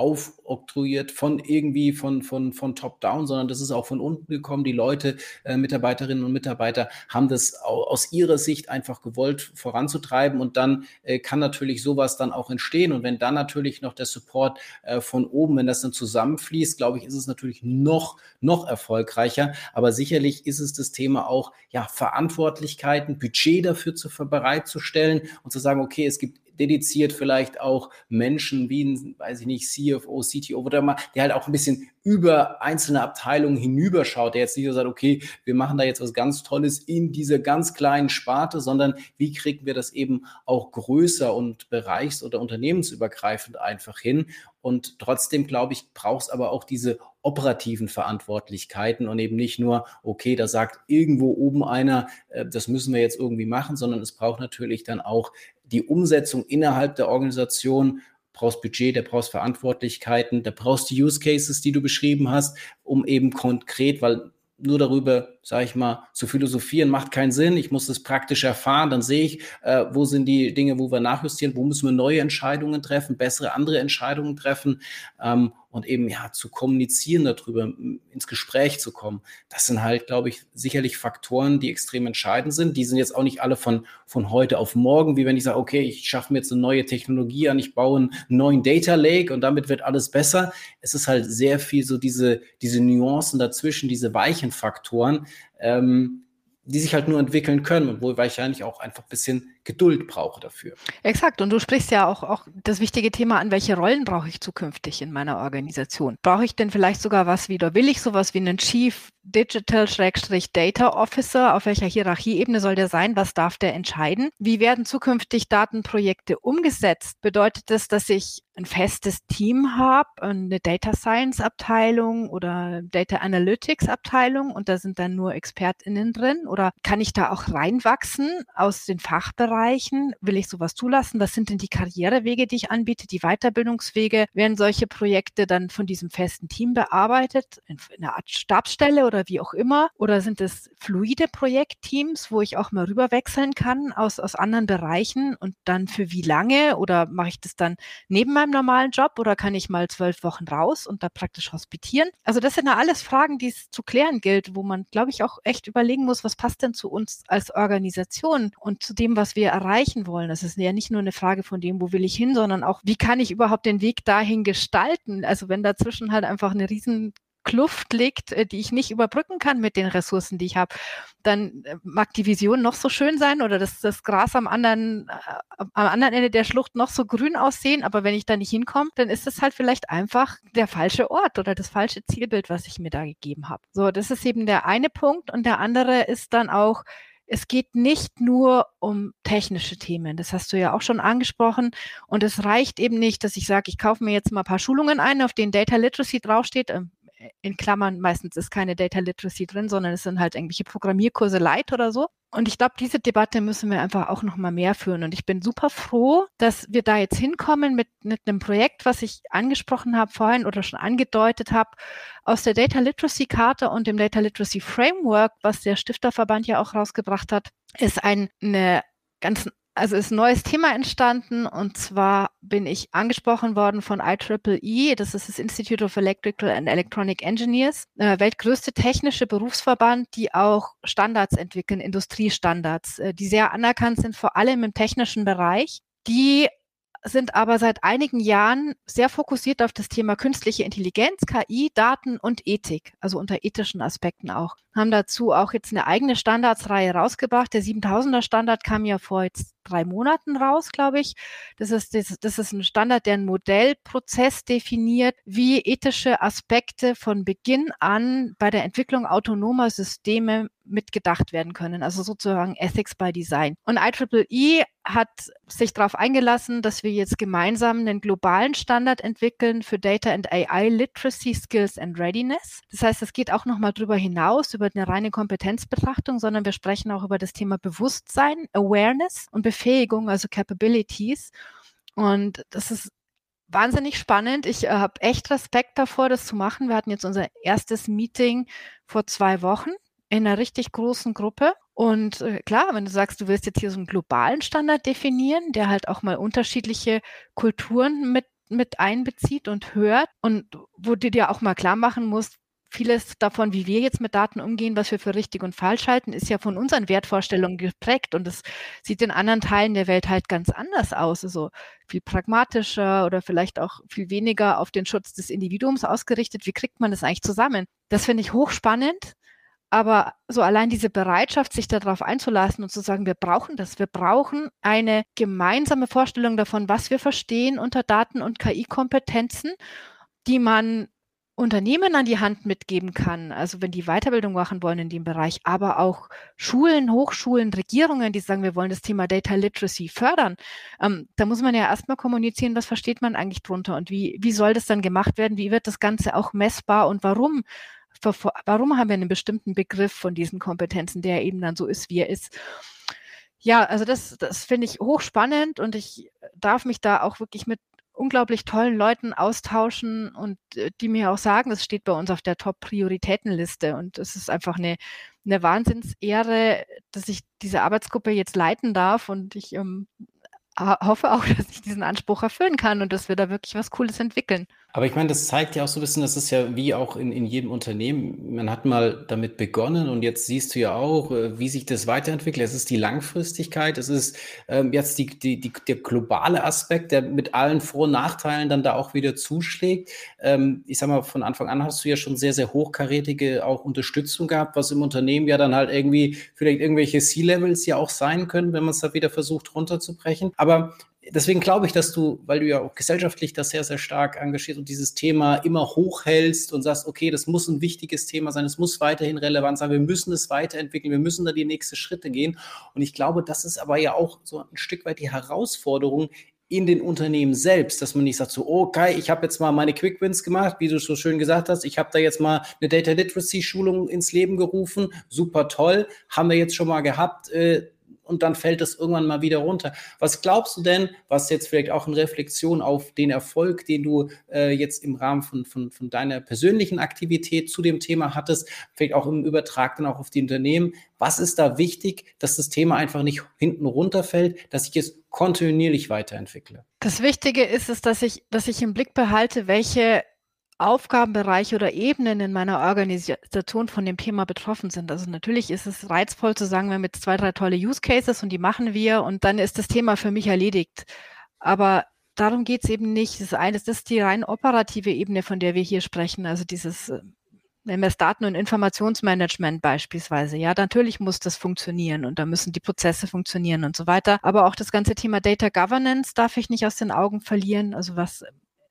aufoktroyiert von irgendwie von, von, von top-down, sondern das ist auch von unten gekommen. Die Leute, äh, Mitarbeiterinnen und Mitarbeiter haben das aus ihrer Sicht einfach gewollt voranzutreiben und dann äh, kann natürlich sowas dann auch entstehen und wenn dann natürlich noch der Support äh, von oben, wenn das dann zusammenfließt, glaube ich, ist es natürlich noch, noch erfolgreicher, aber sicherlich ist es das Thema auch, ja, Verantwortlichkeiten, Budget dafür zu bereitzustellen und zu sagen, okay, es gibt dediziert vielleicht auch Menschen wie ein, weiß ich nicht, CFO, CTO oder mal, der halt auch ein bisschen über einzelne Abteilungen hinüberschaut, der jetzt nicht so sagt, okay, wir machen da jetzt was ganz Tolles in dieser ganz kleinen Sparte, sondern wie kriegen wir das eben auch größer und bereichs- oder unternehmensübergreifend einfach hin? Und trotzdem, glaube ich, braucht es aber auch diese operativen Verantwortlichkeiten und eben nicht nur, okay, da sagt irgendwo oben einer, äh, das müssen wir jetzt irgendwie machen, sondern es braucht natürlich dann auch die Umsetzung innerhalb der Organisation, brauchst Budget, da brauchst Verantwortlichkeiten, da brauchst die Use Cases, die du beschrieben hast, um eben konkret, weil nur darüber sage ich mal, zu philosophieren macht keinen Sinn. Ich muss das praktisch erfahren. Dann sehe ich, äh, wo sind die Dinge, wo wir nachjustieren, wo müssen wir neue Entscheidungen treffen, bessere andere Entscheidungen treffen. Ähm, und eben ja zu kommunizieren darüber, ins Gespräch zu kommen. Das sind halt, glaube ich, sicherlich Faktoren, die extrem entscheidend sind. Die sind jetzt auch nicht alle von, von heute auf morgen, wie wenn ich sage, okay, ich schaffe mir jetzt eine neue Technologie an, ich baue einen neuen Data Lake und damit wird alles besser. Es ist halt sehr viel so diese, diese Nuancen dazwischen, diese weichen Faktoren, ähm, die sich halt nur entwickeln können und wo wahrscheinlich auch einfach ein bisschen Geduld brauche dafür. Exakt. Und du sprichst ja auch, auch das wichtige Thema an, welche Rollen brauche ich zukünftig in meiner Organisation? Brauche ich denn vielleicht sogar was wieder? Will ich sowas wie einen Chief Digital-Data Officer? Auf welcher Hierarchieebene soll der sein? Was darf der entscheiden? Wie werden zukünftig Datenprojekte umgesetzt? Bedeutet das, dass ich ein festes Team habe, eine Data Science Abteilung oder Data Analytics Abteilung und da sind dann nur ExpertInnen drin? Oder kann ich da auch reinwachsen aus den Fachbereichen? Will ich sowas zulassen? Was sind denn die Karrierewege, die ich anbiete, die Weiterbildungswege? Werden solche Projekte dann von diesem festen Team bearbeitet, in einer Art Stabsstelle oder wie auch immer? Oder sind es fluide Projektteams, wo ich auch mal rüberwechseln kann aus, aus anderen Bereichen und dann für wie lange? Oder mache ich das dann neben meinem normalen Job oder kann ich mal zwölf Wochen raus und da praktisch hospitieren? Also das sind ja alles Fragen, die es zu klären gilt, wo man, glaube ich, auch echt überlegen muss, was passt denn zu uns als Organisation und zu dem, was wir erreichen wollen. Das ist ja nicht nur eine Frage von dem, wo will ich hin, sondern auch, wie kann ich überhaupt den Weg dahin gestalten? Also wenn dazwischen halt einfach eine riesen Kluft liegt, äh, die ich nicht überbrücken kann mit den Ressourcen, die ich habe, dann äh, mag die Vision noch so schön sein oder das, das Gras am anderen, äh, am anderen Ende der Schlucht noch so grün aussehen, aber wenn ich da nicht hinkomme, dann ist es halt vielleicht einfach der falsche Ort oder das falsche Zielbild, was ich mir da gegeben habe. So, das ist eben der eine Punkt und der andere ist dann auch, es geht nicht nur um technische Themen. Das hast du ja auch schon angesprochen. Und es reicht eben nicht, dass ich sage, ich kaufe mir jetzt mal ein paar Schulungen ein, auf denen Data Literacy draufsteht. In Klammern, meistens ist keine Data Literacy drin, sondern es sind halt irgendwelche Programmierkurse light oder so. Und ich glaube, diese Debatte müssen wir einfach auch noch mal mehr führen. Und ich bin super froh, dass wir da jetzt hinkommen mit, mit einem Projekt, was ich angesprochen habe vorhin oder schon angedeutet habe, aus der Data Literacy Karte und dem Data Literacy Framework, was der Stifterverband ja auch rausgebracht hat, ist ein, eine ganz also ist ein neues Thema entstanden und zwar bin ich angesprochen worden von IEEE, das ist das Institute of Electrical and Electronic Engineers, äh, weltgrößte technische Berufsverband, die auch Standards entwickeln, Industriestandards, äh, die sehr anerkannt sind, vor allem im technischen Bereich, die sind aber seit einigen Jahren sehr fokussiert auf das Thema künstliche Intelligenz, KI, Daten und Ethik, also unter ethischen Aspekten auch. Haben dazu auch jetzt eine eigene Standardsreihe rausgebracht. Der 7000er Standard kam ja vor jetzt drei Monaten raus, glaube ich. Das ist, das, das ist ein Standard, der einen Modellprozess definiert, wie ethische Aspekte von Beginn an bei der Entwicklung autonomer Systeme mitgedacht werden können, also sozusagen Ethics by Design. Und IEEE hat sich darauf eingelassen, dass wir jetzt gemeinsam einen globalen Standard entwickeln für Data and AI Literacy Skills and Readiness. Das heißt, es geht auch nochmal darüber hinaus, über eine reine Kompetenzbetrachtung, sondern wir sprechen auch über das Thema Bewusstsein, Awareness und Befähigung, also Capabilities. Und das ist wahnsinnig spannend. Ich äh, habe echt Respekt davor, das zu machen. Wir hatten jetzt unser erstes Meeting vor zwei Wochen in einer richtig großen Gruppe. Und äh, klar, wenn du sagst, du willst jetzt hier so einen globalen Standard definieren, der halt auch mal unterschiedliche Kulturen mit, mit einbezieht und hört und wo du dir auch mal klar machen musst, vieles davon, wie wir jetzt mit Daten umgehen, was wir für richtig und falsch halten, ist ja von unseren Wertvorstellungen geprägt und es sieht in anderen Teilen der Welt halt ganz anders aus, also viel pragmatischer oder vielleicht auch viel weniger auf den Schutz des Individuums ausgerichtet. Wie kriegt man das eigentlich zusammen? Das finde ich hochspannend. Aber so allein diese Bereitschaft, sich darauf einzulassen und zu sagen, wir brauchen das, wir brauchen eine gemeinsame Vorstellung davon, was wir verstehen unter Daten- und KI-Kompetenzen, die man Unternehmen an die Hand mitgeben kann, also wenn die Weiterbildung machen wollen in dem Bereich, aber auch Schulen, Hochschulen, Regierungen, die sagen, wir wollen das Thema Data Literacy fördern, ähm, da muss man ja erstmal kommunizieren, was versteht man eigentlich drunter und wie, wie soll das dann gemacht werden, wie wird das Ganze auch messbar und warum? Warum haben wir einen bestimmten Begriff von diesen Kompetenzen, der eben dann so ist, wie er ist? Ja, also das, das finde ich hochspannend und ich darf mich da auch wirklich mit unglaublich tollen Leuten austauschen und äh, die mir auch sagen, es steht bei uns auf der Top-Prioritätenliste und es ist einfach eine, eine Wahnsinnsehre, dass ich diese Arbeitsgruppe jetzt leiten darf und ich ähm, hoffe auch, (laughs) dass ich diesen Anspruch erfüllen kann und dass wir da wirklich was Cooles entwickeln. Aber ich meine, das zeigt ja auch so ein bisschen, das ist ja wie auch in, in jedem Unternehmen. Man hat mal damit begonnen und jetzt siehst du ja auch, äh, wie sich das weiterentwickelt. Es ist die Langfristigkeit, es ist ähm, jetzt die, die, die, der globale Aspekt, der mit allen Vor- und Nachteilen dann da auch wieder zuschlägt. Ähm, ich sag mal, von Anfang an hast du ja schon sehr, sehr hochkarätige auch Unterstützung gehabt, was im Unternehmen ja dann halt irgendwie vielleicht irgendwelche C-Levels ja auch sein können, wenn man es da wieder versucht runterzubrechen. Aber deswegen glaube ich, dass du, weil du ja auch gesellschaftlich das sehr, sehr stark engagiert und dieses Thema immer hochhältst und sagst, okay, das muss ein wichtiges Thema sein, es muss weiterhin relevant sein, wir müssen es weiterentwickeln, wir müssen da die nächsten Schritte gehen. Und ich glaube, das ist aber ja auch so ein Stück weit die Herausforderung in den Unternehmen selbst, dass man nicht sagt so, okay, ich habe jetzt mal meine Quick Wins gemacht, wie du so schön gesagt hast, ich habe da jetzt mal eine Data Literacy Schulung ins Leben gerufen, super toll, haben wir jetzt schon mal gehabt, äh, und dann fällt es irgendwann mal wieder runter. Was glaubst du denn, was jetzt vielleicht auch in Reflexion auf den Erfolg, den du äh, jetzt im Rahmen von, von, von deiner persönlichen Aktivität zu dem Thema hattest, vielleicht auch im Übertrag dann auch auf die Unternehmen, was ist da wichtig, dass das Thema einfach nicht hinten runterfällt, dass ich es kontinuierlich weiterentwickle? Das Wichtige ist es, dass ich, dass ich im Blick behalte, welche Aufgabenbereiche oder Ebenen in meiner Organisation von dem Thema betroffen sind. Also natürlich ist es reizvoll zu sagen, wir haben jetzt zwei, drei tolle Use Cases und die machen wir und dann ist das Thema für mich erledigt. Aber darum geht es eben nicht. Das eine das ist die rein operative Ebene, von der wir hier sprechen. Also dieses äh, nennen wir es Daten- und Informationsmanagement beispielsweise. Ja, natürlich muss das funktionieren und da müssen die Prozesse funktionieren und so weiter. Aber auch das ganze Thema Data Governance darf ich nicht aus den Augen verlieren. Also was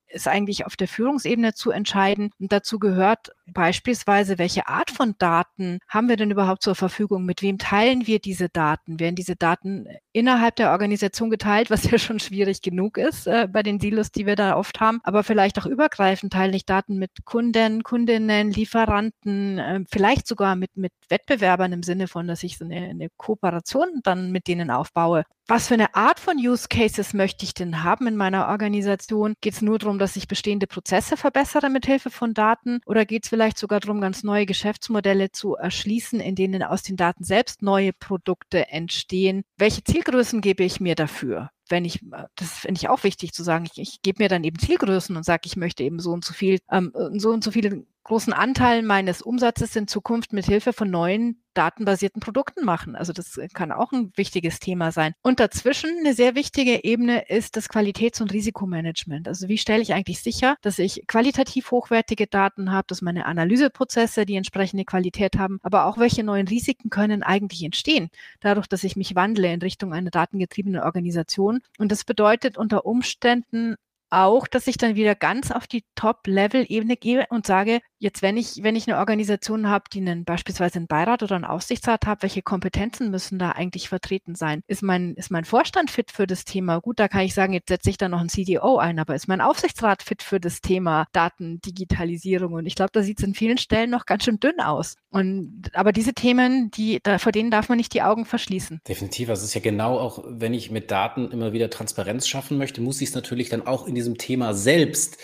ist eigentlich auf der Führungsebene zu entscheiden. Und dazu gehört beispielsweise, welche Art von Daten haben wir denn überhaupt zur Verfügung? Mit wem teilen wir diese Daten? Werden diese Daten innerhalb der Organisation geteilt, was (laughs) ja schon schwierig genug ist äh, bei den Silos, die wir da oft haben, aber vielleicht auch übergreifend teile ich Daten mit Kunden, Kundinnen, Lieferanten, äh, vielleicht sogar mit, mit Wettbewerbern im Sinne von, dass ich so eine, eine Kooperation dann mit denen aufbaue. Was für eine Art von Use Cases möchte ich denn haben in meiner Organisation? Geht es nur darum, dass ich bestehende Prozesse verbessere mit Hilfe von Daten oder geht es vielleicht sogar darum, ganz neue Geschäftsmodelle zu erschließen, in denen aus den Daten selbst neue Produkte entstehen? Welche Zielgrößen gebe ich mir dafür? wenn ich, das finde ich auch wichtig zu sagen, ich, ich gebe mir dann eben Zielgrößen und sage, ich möchte eben so und so viel, ähm, so und so viele großen Anteil meines Umsatzes in Zukunft mit Hilfe von neuen datenbasierten Produkten machen. Also das kann auch ein wichtiges Thema sein. Und dazwischen eine sehr wichtige Ebene ist das Qualitäts- und Risikomanagement. Also wie stelle ich eigentlich sicher, dass ich qualitativ hochwertige Daten habe, dass meine Analyseprozesse die entsprechende Qualität haben, aber auch welche neuen Risiken können eigentlich entstehen, dadurch, dass ich mich wandle in Richtung einer datengetriebenen Organisation. Und das bedeutet unter Umständen auch, dass ich dann wieder ganz auf die Top-Level-Ebene gehe und sage, jetzt wenn ich, wenn ich eine Organisation habe, die einen beispielsweise einen Beirat oder einen Aufsichtsrat hat, welche Kompetenzen müssen da eigentlich vertreten sein? Ist mein, ist mein Vorstand fit für das Thema? Gut, da kann ich sagen, jetzt setze ich da noch einen CDO ein, aber ist mein Aufsichtsrat fit für das Thema Datendigitalisierung? Und ich glaube, da sieht es in vielen Stellen noch ganz schön dünn aus. Und aber diese Themen, die, da, vor denen darf man nicht die Augen verschließen. Definitiv. Also es ist ja genau auch, wenn ich mit Daten immer wieder Transparenz schaffen möchte, muss ich es natürlich dann auch in diesem Thema selbst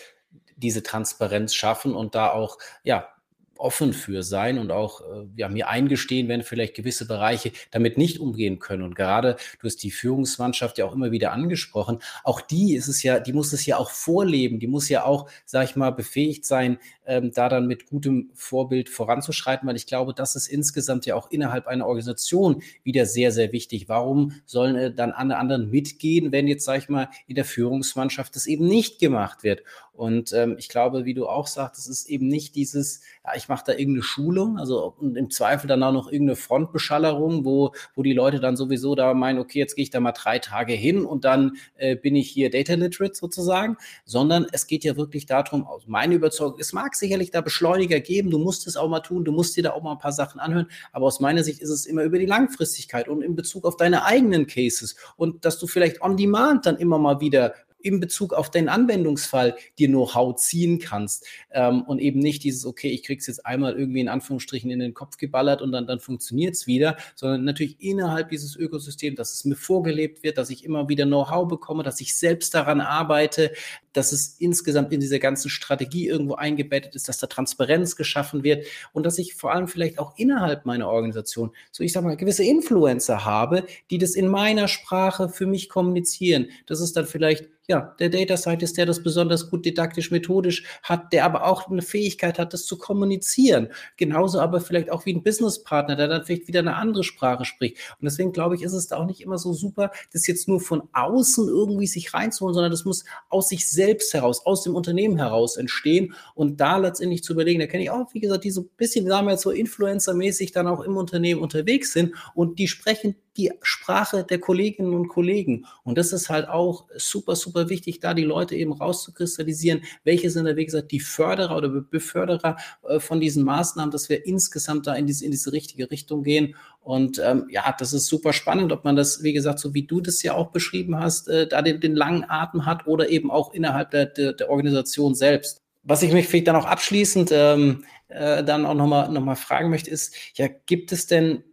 diese Transparenz schaffen und da auch, ja, offen für sein und auch äh, ja, mir eingestehen, wenn vielleicht gewisse Bereiche damit nicht umgehen können. Und gerade du hast die Führungsmannschaft ja auch immer wieder angesprochen. Auch die ist es ja, die muss es ja auch vorleben. Die muss ja auch, sag ich mal, befähigt sein, ähm, da dann mit gutem Vorbild voranzuschreiten, weil ich glaube, das ist insgesamt ja auch innerhalb einer Organisation wieder sehr, sehr wichtig. Warum sollen äh, dann alle anderen mitgehen, wenn jetzt, sag ich mal, in der Führungsmannschaft das eben nicht gemacht wird? Und ähm, ich glaube, wie du auch sagst, es ist eben nicht dieses, ja, ich mache da irgendeine Schulung, also im Zweifel dann auch noch irgendeine Frontbeschallerung, wo, wo die Leute dann sowieso da meinen, okay, jetzt gehe ich da mal drei Tage hin und dann äh, bin ich hier Data Literate sozusagen, sondern es geht ja wirklich darum, aus meiner Überzeugung, es mag sicherlich da Beschleuniger geben, du musst es auch mal tun, du musst dir da auch mal ein paar Sachen anhören, aber aus meiner Sicht ist es immer über die Langfristigkeit und in Bezug auf deine eigenen Cases. Und dass du vielleicht on demand dann immer mal wieder in Bezug auf deinen Anwendungsfall dir Know-how ziehen kannst ähm, und eben nicht dieses, okay, ich krieg's jetzt einmal irgendwie in Anführungsstrichen in den Kopf geballert und dann, dann funktioniert's wieder, sondern natürlich innerhalb dieses Ökosystems, dass es mir vorgelebt wird, dass ich immer wieder Know-how bekomme, dass ich selbst daran arbeite, dass es insgesamt in dieser ganzen Strategie irgendwo eingebettet ist, dass da Transparenz geschaffen wird und dass ich vor allem vielleicht auch innerhalb meiner Organisation, so ich sag mal, gewisse Influencer habe, die das in meiner Sprache für mich kommunizieren. Das ist dann vielleicht ja, der Data Scientist, der das besonders gut didaktisch, methodisch hat, der aber auch eine Fähigkeit hat, das zu kommunizieren. Genauso aber vielleicht auch wie ein Businesspartner, der dann vielleicht wieder eine andere Sprache spricht. Und deswegen glaube ich, ist es da auch nicht immer so super, das jetzt nur von außen irgendwie sich reinzuholen, sondern das muss aus sich selbst heraus, aus dem Unternehmen heraus entstehen und da letztendlich zu überlegen, da kenne ich auch, wie gesagt, die so ein bisschen, sagen wir jetzt so Influencer-mäßig dann auch im Unternehmen unterwegs sind und die sprechen die Sprache der Kolleginnen und Kollegen. Und das ist halt auch super, super wichtig, da die Leute eben rauszukristallisieren, welche sind da, wie gesagt, die Förderer oder Beförderer äh, von diesen Maßnahmen, dass wir insgesamt da in diese, in diese richtige Richtung gehen. Und ähm, ja, das ist super spannend, ob man das, wie gesagt, so wie du das ja auch beschrieben hast, äh, da den, den langen Atem hat oder eben auch innerhalb der, der, der Organisation selbst. Was ich mich vielleicht dann auch abschließend ähm, äh, dann auch nochmal noch mal fragen möchte, ist, ja, gibt es denn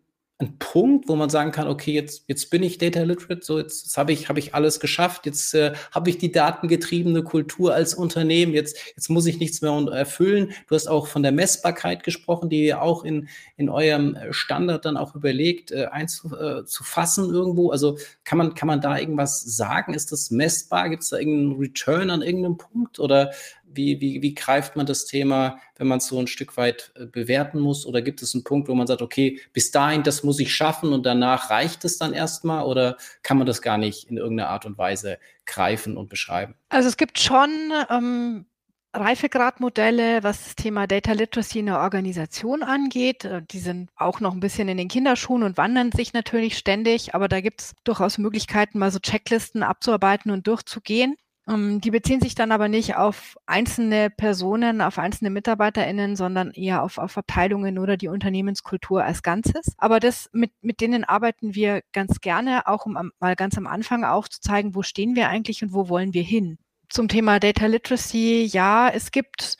ein Punkt, wo man sagen kann, okay, jetzt, jetzt bin ich Data Literate, so jetzt, jetzt habe ich, hab ich alles geschafft, jetzt äh, habe ich die datengetriebene Kultur als Unternehmen, jetzt, jetzt muss ich nichts mehr erfüllen. Du hast auch von der Messbarkeit gesprochen, die ihr auch in, in eurem Standard dann auch überlegt, äh, einzufassen äh, irgendwo. Also kann man, kann man da irgendwas sagen? Ist das messbar? Gibt es da irgendeinen Return an irgendeinem Punkt? Oder wie, wie, wie greift man das Thema, wenn man es so ein Stück weit äh, bewerten muss? Oder gibt es einen Punkt, wo man sagt, okay, bis dahin, das muss ich schaffen und danach reicht es dann erstmal? Oder kann man das gar nicht in irgendeiner Art und Weise greifen und beschreiben? Also es gibt schon ähm, Reifegradmodelle, was das Thema Data Literacy in der Organisation angeht. Äh, die sind auch noch ein bisschen in den Kinderschuhen und wandern sich natürlich ständig, aber da gibt es durchaus Möglichkeiten, mal so Checklisten abzuarbeiten und durchzugehen. Ähm, die beziehen sich dann aber nicht auf einzelne Personen, auf einzelne MitarbeiterInnen, sondern eher auf, auf Abteilungen oder die Unternehmenskultur als Ganzes. Aber das, mit, mit denen arbeiten wir ganz gerne, auch um mal ganz am Anfang aufzuzeigen, wo stehen wir eigentlich und wo wollen wir hin. Zum Thema Data Literacy, ja, es gibt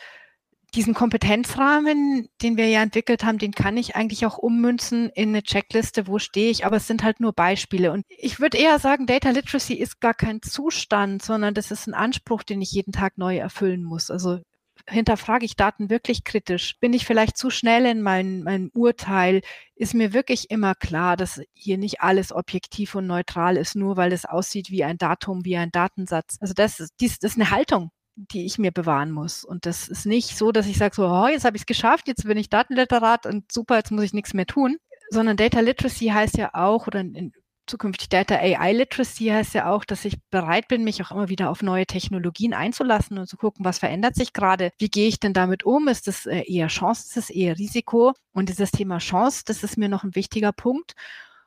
diesen Kompetenzrahmen, den wir ja entwickelt haben, den kann ich eigentlich auch ummünzen in eine Checkliste, wo stehe ich, aber es sind halt nur Beispiele. Und ich würde eher sagen, Data Literacy ist gar kein Zustand, sondern das ist ein Anspruch, den ich jeden Tag neu erfüllen muss. Also hinterfrage ich Daten wirklich kritisch? Bin ich vielleicht zu schnell in meinem mein Urteil? Ist mir wirklich immer klar, dass hier nicht alles objektiv und neutral ist, nur weil es aussieht wie ein Datum, wie ein Datensatz? Also das, dies, das ist eine Haltung, die ich mir bewahren muss. Und das ist nicht so, dass ich sage so, oh, jetzt habe ich es geschafft, jetzt bin ich Datenliterat und super, jetzt muss ich nichts mehr tun. Sondern Data Literacy heißt ja auch, oder in, zukünftig Data AI Literacy heißt ja auch, dass ich bereit bin, mich auch immer wieder auf neue Technologien einzulassen und zu gucken, was verändert sich gerade, wie gehe ich denn damit um, ist das äh, eher Chance, ist das eher Risiko? Und dieses Thema Chance, das ist mir noch ein wichtiger Punkt.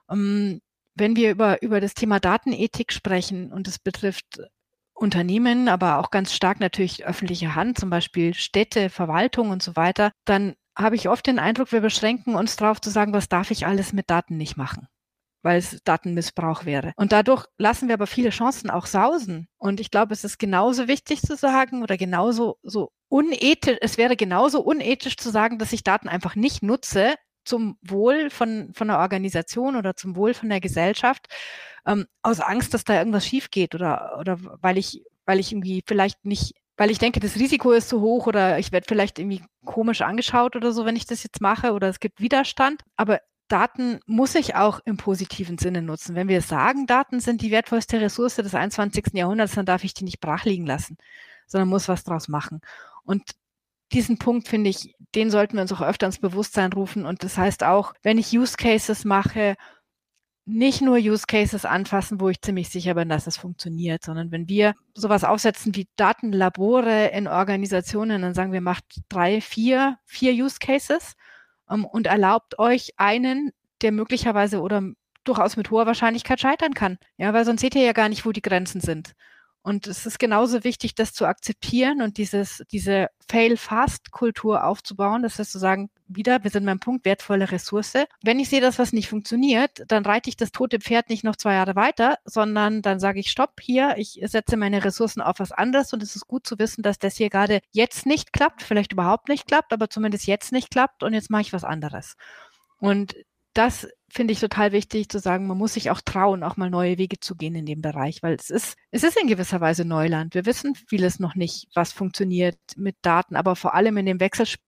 Ähm, wenn wir über, über das Thema Datenethik sprechen und es betrifft Unternehmen, aber auch ganz stark natürlich öffentliche Hand, zum Beispiel Städte, Verwaltung und so weiter, dann habe ich oft den Eindruck, wir beschränken uns darauf zu sagen, was darf ich alles mit Daten nicht machen, weil es Datenmissbrauch wäre. Und dadurch lassen wir aber viele Chancen auch sausen. Und ich glaube, es ist genauso wichtig zu sagen oder genauso so unethisch, es wäre genauso unethisch zu sagen, dass ich Daten einfach nicht nutze zum Wohl von, von der Organisation oder zum Wohl von der Gesellschaft, ähm, aus Angst, dass da irgendwas schief geht oder, oder weil ich, weil ich irgendwie vielleicht nicht, weil ich denke, das Risiko ist zu hoch oder ich werde vielleicht irgendwie komisch angeschaut oder so, wenn ich das jetzt mache oder es gibt Widerstand. Aber Daten muss ich auch im positiven Sinne nutzen. Wenn wir sagen, Daten sind die wertvollste Ressource des 21. Jahrhunderts, dann darf ich die nicht brach liegen lassen, sondern muss was draus machen. Und diesen Punkt finde ich, den sollten wir uns auch öfter ins Bewusstsein rufen. Und das heißt auch, wenn ich Use Cases mache nicht nur Use Cases anfassen, wo ich ziemlich sicher bin, dass es funktioniert, sondern wenn wir sowas aufsetzen wie Datenlabore in Organisationen, dann sagen wir, macht drei, vier, vier Use Cases um, ähm, und erlaubt euch einen, der möglicherweise oder durchaus mit hoher Wahrscheinlichkeit scheitern kann. Ja, weil sonst seht ihr ja gar nicht, wo die Grenzen sind. Und es ist genauso wichtig, das zu akzeptieren und dieses, diese Fail-Fast-Kultur aufzubauen. Das heißt zu sagen, wieder, wir sind beim Punkt, wertvolle Ressource. Wenn ich sehe, dass was nicht funktioniert, dann reite ich das tote Pferd nicht noch zwei Jahre weiter, sondern dann sage ich, stopp hier, ich setze meine Ressourcen auf was anderes und es ist gut zu wissen, dass das hier gerade jetzt nicht klappt, vielleicht überhaupt nicht klappt, aber zumindest jetzt nicht klappt und jetzt mache ich was anderes. Und das finde ich total wichtig zu sagen, man muss sich auch trauen, auch mal neue Wege zu gehen in dem Bereich, weil es ist, es ist in gewisser Weise Neuland. Wir wissen vieles noch nicht, was funktioniert mit Daten, aber vor allem in dem Wechselspiel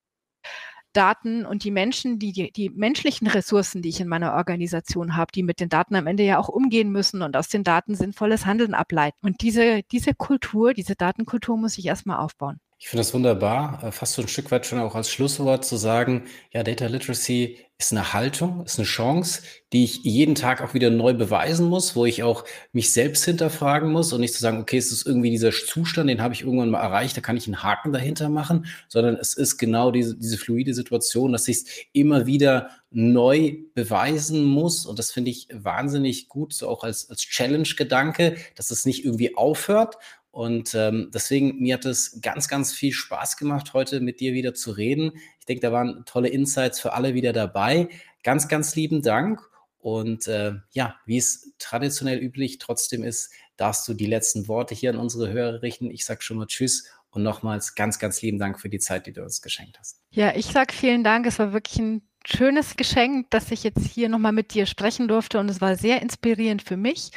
Daten und die Menschen, die, die, die menschlichen Ressourcen, die ich in meiner Organisation habe, die mit den Daten am Ende ja auch umgehen müssen und aus den Daten sinnvolles Handeln ableiten. Und diese, diese Kultur, diese Datenkultur muss ich erstmal aufbauen. Ich finde das wunderbar, äh, fast so ein Stück weit schon auch als Schlusswort zu sagen, ja, Data Literacy ist eine Haltung, ist eine Chance, die ich jeden Tag auch wieder neu beweisen muss, wo ich auch mich selbst hinterfragen muss und nicht zu sagen, okay, es ist irgendwie dieser Zustand, den habe ich irgendwann mal erreicht, da kann ich einen Haken dahinter machen, sondern es ist genau diese, diese fluide Situation, dass ich es immer wieder neu beweisen muss und das finde ich wahnsinnig gut, so auch als, als Challenge-Gedanke, dass es nicht irgendwie aufhört, und ähm, deswegen, mir hat es ganz, ganz viel Spaß gemacht, heute mit dir wieder zu reden. Ich denke, da waren tolle Insights für alle wieder dabei. Ganz, ganz lieben Dank. Und äh, ja, wie es traditionell üblich trotzdem ist, darfst du die letzten Worte hier an unsere Hörer richten. Ich sage schon mal Tschüss und nochmals ganz, ganz lieben Dank für die Zeit, die du uns geschenkt hast. Ja, ich sage vielen Dank. Es war wirklich ein schönes Geschenk, dass ich jetzt hier nochmal mit dir sprechen durfte und es war sehr inspirierend für mich.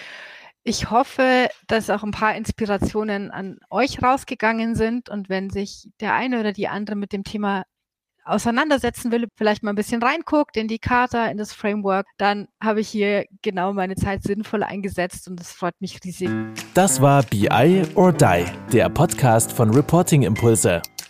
Ich hoffe, dass auch ein paar Inspirationen an euch rausgegangen sind und wenn sich der eine oder die andere mit dem Thema auseinandersetzen will, vielleicht mal ein bisschen reinguckt in die Charta, in das Framework, dann habe ich hier genau meine Zeit sinnvoll eingesetzt und das freut mich riesig. Das war BI or Die, der Podcast von Reporting Impulse.